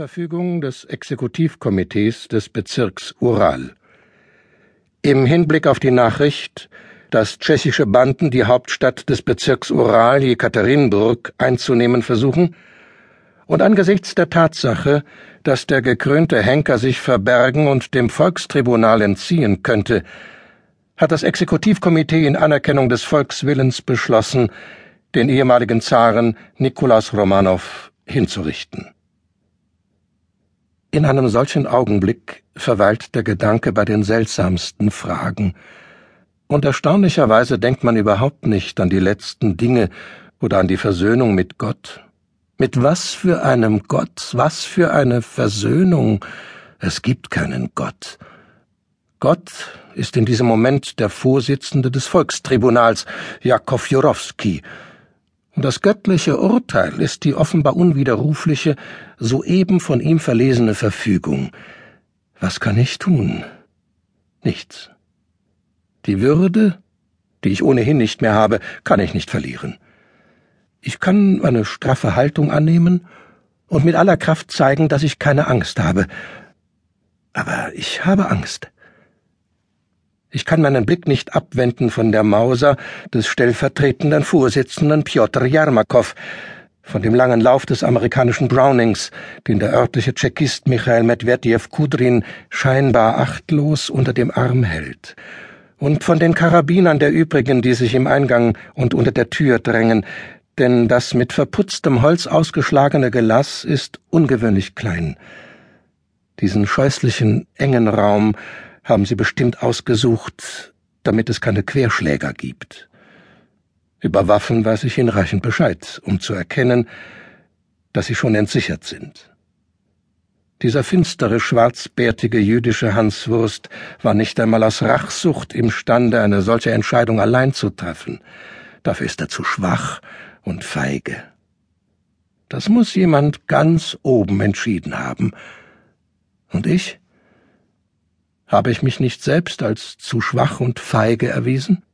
Verfügung des Exekutivkomitees des Bezirks Ural. Im Hinblick auf die Nachricht, dass tschechische Banden die Hauptstadt des Bezirks Ural, Jekaterinburg, einzunehmen versuchen, und angesichts der Tatsache, dass der gekrönte Henker sich verbergen und dem Volkstribunal entziehen könnte, hat das Exekutivkomitee in Anerkennung des Volkswillens beschlossen, den ehemaligen Zaren Nikolaus Romanow hinzurichten. In einem solchen Augenblick verweilt der Gedanke bei den seltsamsten Fragen, und erstaunlicherweise denkt man überhaupt nicht an die letzten Dinge oder an die Versöhnung mit Gott. Mit was für einem Gott, was für eine Versöhnung. Es gibt keinen Gott. Gott ist in diesem Moment der Vorsitzende des Volkstribunals, Jakow Jurowski, das göttliche Urteil ist die offenbar unwiderrufliche, soeben von ihm verlesene Verfügung. Was kann ich tun? Nichts. Die Würde, die ich ohnehin nicht mehr habe, kann ich nicht verlieren. Ich kann eine straffe Haltung annehmen und mit aller Kraft zeigen, dass ich keine Angst habe. Aber ich habe Angst. Ich kann meinen Blick nicht abwenden von der Mauser des stellvertretenden Vorsitzenden Pjotr Jarmakow, von dem langen Lauf des amerikanischen Brownings, den der örtliche Tschechist Michael Medvedjew Kudrin scheinbar achtlos unter dem Arm hält, und von den Karabinern der übrigen, die sich im Eingang und unter der Tür drängen, denn das mit verputztem Holz ausgeschlagene Gelass ist ungewöhnlich klein. Diesen scheußlichen, engen Raum haben Sie bestimmt ausgesucht, damit es keine Querschläger gibt. Über Waffen weiß ich hinreichend Bescheid, um zu erkennen, dass sie schon entsichert sind. Dieser finstere, schwarzbärtige jüdische Hanswurst war nicht einmal aus Rachsucht imstande, eine solche Entscheidung allein zu treffen. Dafür ist er zu schwach und feige. Das muss jemand ganz oben entschieden haben. Und ich? Habe ich mich nicht selbst als zu schwach und feige erwiesen?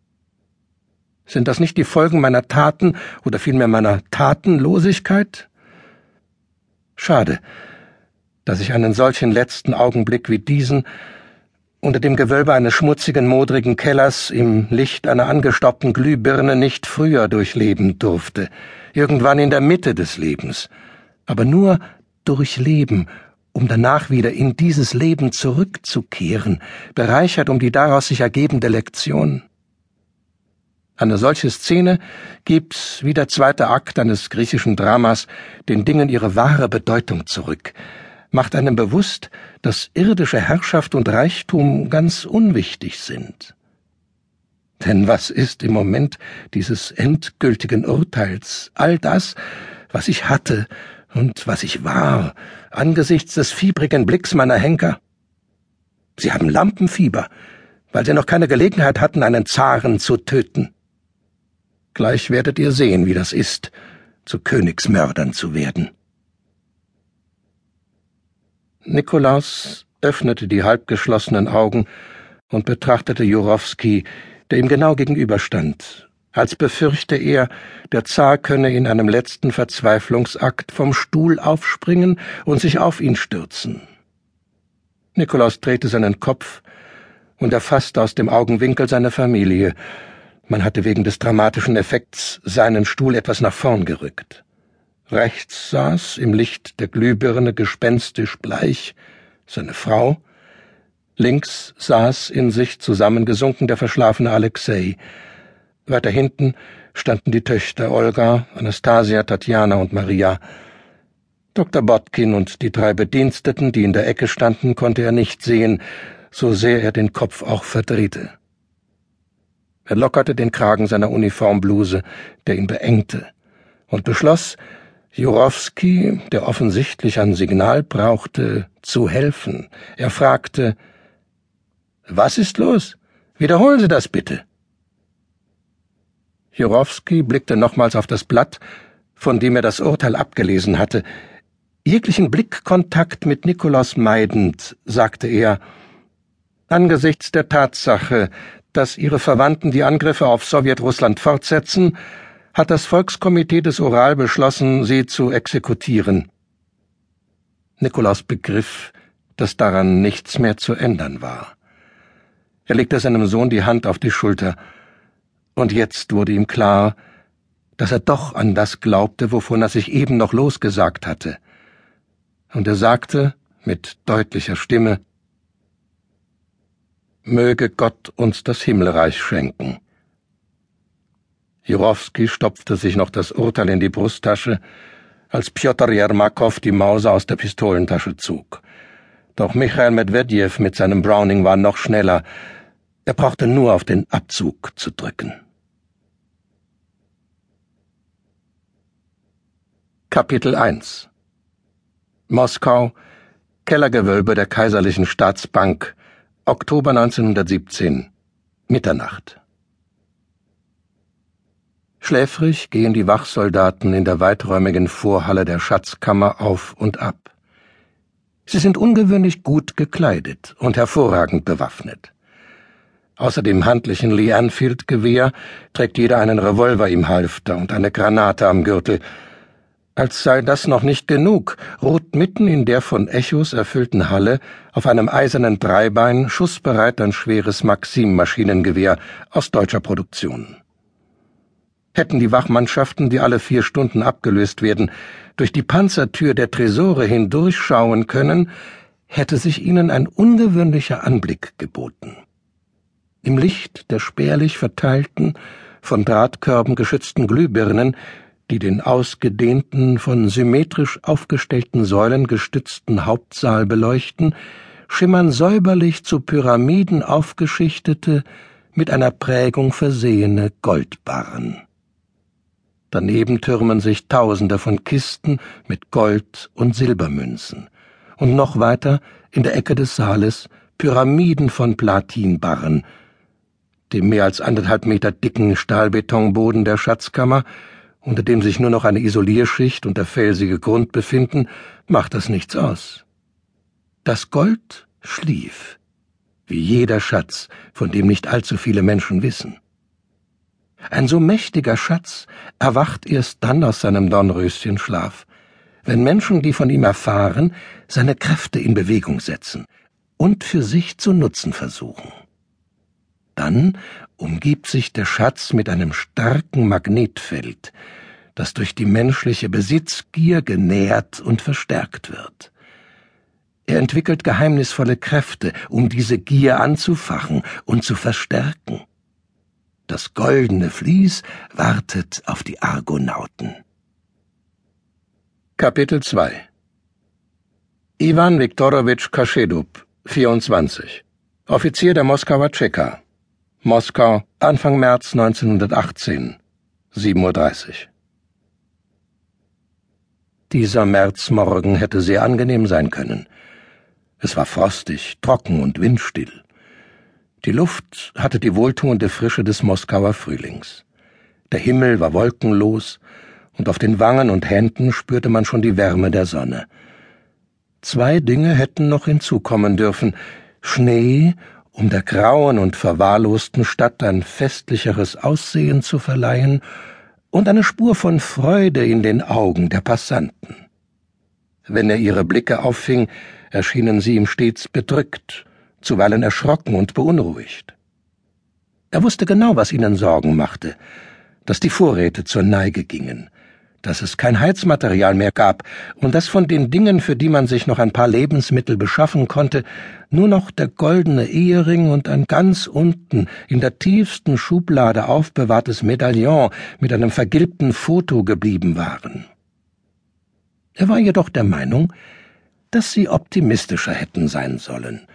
Sind das nicht die Folgen meiner Taten oder vielmehr meiner Tatenlosigkeit? Schade, dass ich einen solchen letzten Augenblick wie diesen unter dem Gewölbe eines schmutzigen, modrigen Kellers im Licht einer angestaubten Glühbirne nicht früher durchleben durfte, irgendwann in der Mitte des Lebens, aber nur durchleben um danach wieder in dieses Leben zurückzukehren, bereichert um die daraus sich ergebende Lektion. Eine solche Szene gibt, wie der zweite Akt eines griechischen Dramas, den Dingen ihre wahre Bedeutung zurück, macht einem bewusst, dass irdische Herrschaft und Reichtum ganz unwichtig sind. Denn was ist im Moment dieses endgültigen Urteils all das, was ich hatte und was ich war, angesichts des fiebrigen Blicks meiner Henker. Sie haben Lampenfieber, weil sie noch keine Gelegenheit hatten, einen Zaren zu töten. Gleich werdet ihr sehen, wie das ist, zu Königsmördern zu werden. Nikolaus öffnete die halbgeschlossenen Augen und betrachtete Jurowski, der ihm genau gegenüberstand als befürchte er, der Zar könne in einem letzten Verzweiflungsakt vom Stuhl aufspringen und sich auf ihn stürzen. Nikolaus drehte seinen Kopf und erfasste aus dem Augenwinkel seine Familie. Man hatte wegen des dramatischen Effekts seinen Stuhl etwas nach vorn gerückt. Rechts saß im Licht der Glühbirne gespenstisch bleich seine Frau, links saß in sich zusammengesunken der verschlafene Alexei, weiter hinten standen die Töchter Olga, Anastasia, Tatjana und Maria. Dr. Botkin und die drei Bediensteten, die in der Ecke standen, konnte er nicht sehen, so sehr er den Kopf auch verdrehte. Er lockerte den Kragen seiner Uniformbluse, der ihn beengte, und beschloss, Jurowski, der offensichtlich ein Signal brauchte, zu helfen. Er fragte Was ist los? Wiederholen Sie das bitte. Jurowski blickte nochmals auf das Blatt, von dem er das Urteil abgelesen hatte. Jeglichen Blickkontakt mit Nikolaus meidend, sagte er, angesichts der Tatsache, dass ihre Verwandten die Angriffe auf Sowjetrussland fortsetzen, hat das Volkskomitee des Ural beschlossen, sie zu exekutieren. Nikolaus begriff, dass daran nichts mehr zu ändern war. Er legte seinem Sohn die Hand auf die Schulter, und jetzt wurde ihm klar, dass er doch an das glaubte, wovon er sich eben noch losgesagt hatte. Und er sagte mit deutlicher Stimme Möge Gott uns das Himmelreich schenken. Jurowski stopfte sich noch das Urteil in die Brusttasche, als Pjotr Jermakow die Mauser aus der Pistolentasche zog. Doch Michael Medvedjew mit seinem Browning war noch schneller. Er brauchte nur auf den Abzug zu drücken. Kapitel 1 Moskau Kellergewölbe der Kaiserlichen Staatsbank Oktober 1917 Mitternacht Schläfrig gehen die Wachsoldaten in der weiträumigen Vorhalle der Schatzkammer auf und ab. Sie sind ungewöhnlich gut gekleidet und hervorragend bewaffnet. Außer dem handlichen Lee Anfield Gewehr trägt jeder einen Revolver im Halfter und eine Granate am Gürtel. Als sei das noch nicht genug, ruht mitten in der von Echos erfüllten Halle auf einem eisernen Dreibein schussbereit ein schweres Maxim-Maschinengewehr aus deutscher Produktion. Hätten die Wachmannschaften, die alle vier Stunden abgelöst werden, durch die Panzertür der Tresore hindurchschauen können, hätte sich ihnen ein ungewöhnlicher Anblick geboten. Im Licht der spärlich verteilten, von Drahtkörben geschützten Glühbirnen, die den ausgedehnten, von symmetrisch aufgestellten Säulen gestützten Hauptsaal beleuchten, schimmern säuberlich zu Pyramiden aufgeschichtete, mit einer Prägung versehene Goldbarren. Daneben türmen sich Tausende von Kisten mit Gold- und Silbermünzen. Und noch weiter, in der Ecke des Saales, Pyramiden von Platinbarren. Dem mehr als anderthalb Meter dicken Stahlbetonboden der Schatzkammer, unter dem sich nur noch eine Isolierschicht und der felsige Grund befinden, macht das nichts aus. Das Gold schlief, wie jeder Schatz, von dem nicht allzu viele Menschen wissen. Ein so mächtiger Schatz erwacht erst dann aus seinem Dornröschenschlaf, wenn Menschen, die von ihm erfahren, seine Kräfte in Bewegung setzen und für sich zu nutzen versuchen. Dann umgibt sich der Schatz mit einem starken Magnetfeld, das durch die menschliche Besitzgier genährt und verstärkt wird. Er entwickelt geheimnisvolle Kräfte, um diese Gier anzufachen und zu verstärken. Das goldene Vlies wartet auf die Argonauten. Kapitel 2 Iwan Viktorowitsch Kaschedub, 24, Offizier der Moskauer Tscheka, Moskau, Anfang März 1918, 7.30 Uhr. Dieser Märzmorgen hätte sehr angenehm sein können. Es war frostig, trocken und windstill. Die Luft hatte die wohltuende Frische des Moskauer Frühlings. Der Himmel war wolkenlos, und auf den Wangen und Händen spürte man schon die Wärme der Sonne. Zwei Dinge hätten noch hinzukommen dürfen Schnee, um der grauen und verwahrlosten Stadt ein festlicheres Aussehen zu verleihen, und eine Spur von Freude in den Augen der Passanten. Wenn er ihre Blicke auffing, erschienen sie ihm stets bedrückt zuweilen erschrocken und beunruhigt. Er wusste genau, was ihnen Sorgen machte, dass die Vorräte zur Neige gingen, dass es kein Heizmaterial mehr gab und dass von den Dingen, für die man sich noch ein paar Lebensmittel beschaffen konnte, nur noch der goldene Ehering und ein ganz unten in der tiefsten Schublade aufbewahrtes Medaillon mit einem vergilbten Foto geblieben waren. Er war jedoch der Meinung, dass sie optimistischer hätten sein sollen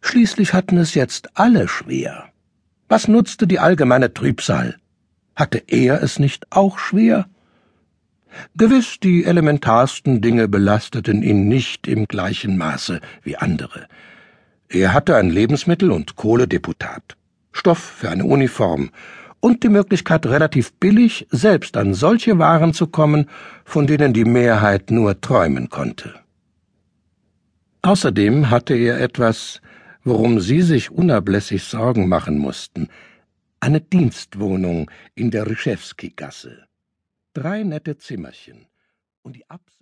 Schließlich hatten es jetzt alle schwer. Was nutzte die allgemeine Trübsal? Hatte er es nicht auch schwer? Gewiss, die elementarsten Dinge belasteten ihn nicht im gleichen Maße wie andere. Er hatte ein Lebensmittel- und Kohledeputat, Stoff für eine Uniform und die Möglichkeit, relativ billig selbst an solche Waren zu kommen, von denen die Mehrheit nur träumen konnte. Außerdem hatte er etwas, worum Sie sich unablässig Sorgen machen mussten. Eine Dienstwohnung in der Ryschewski-Gasse. Drei nette Zimmerchen. Und die Abs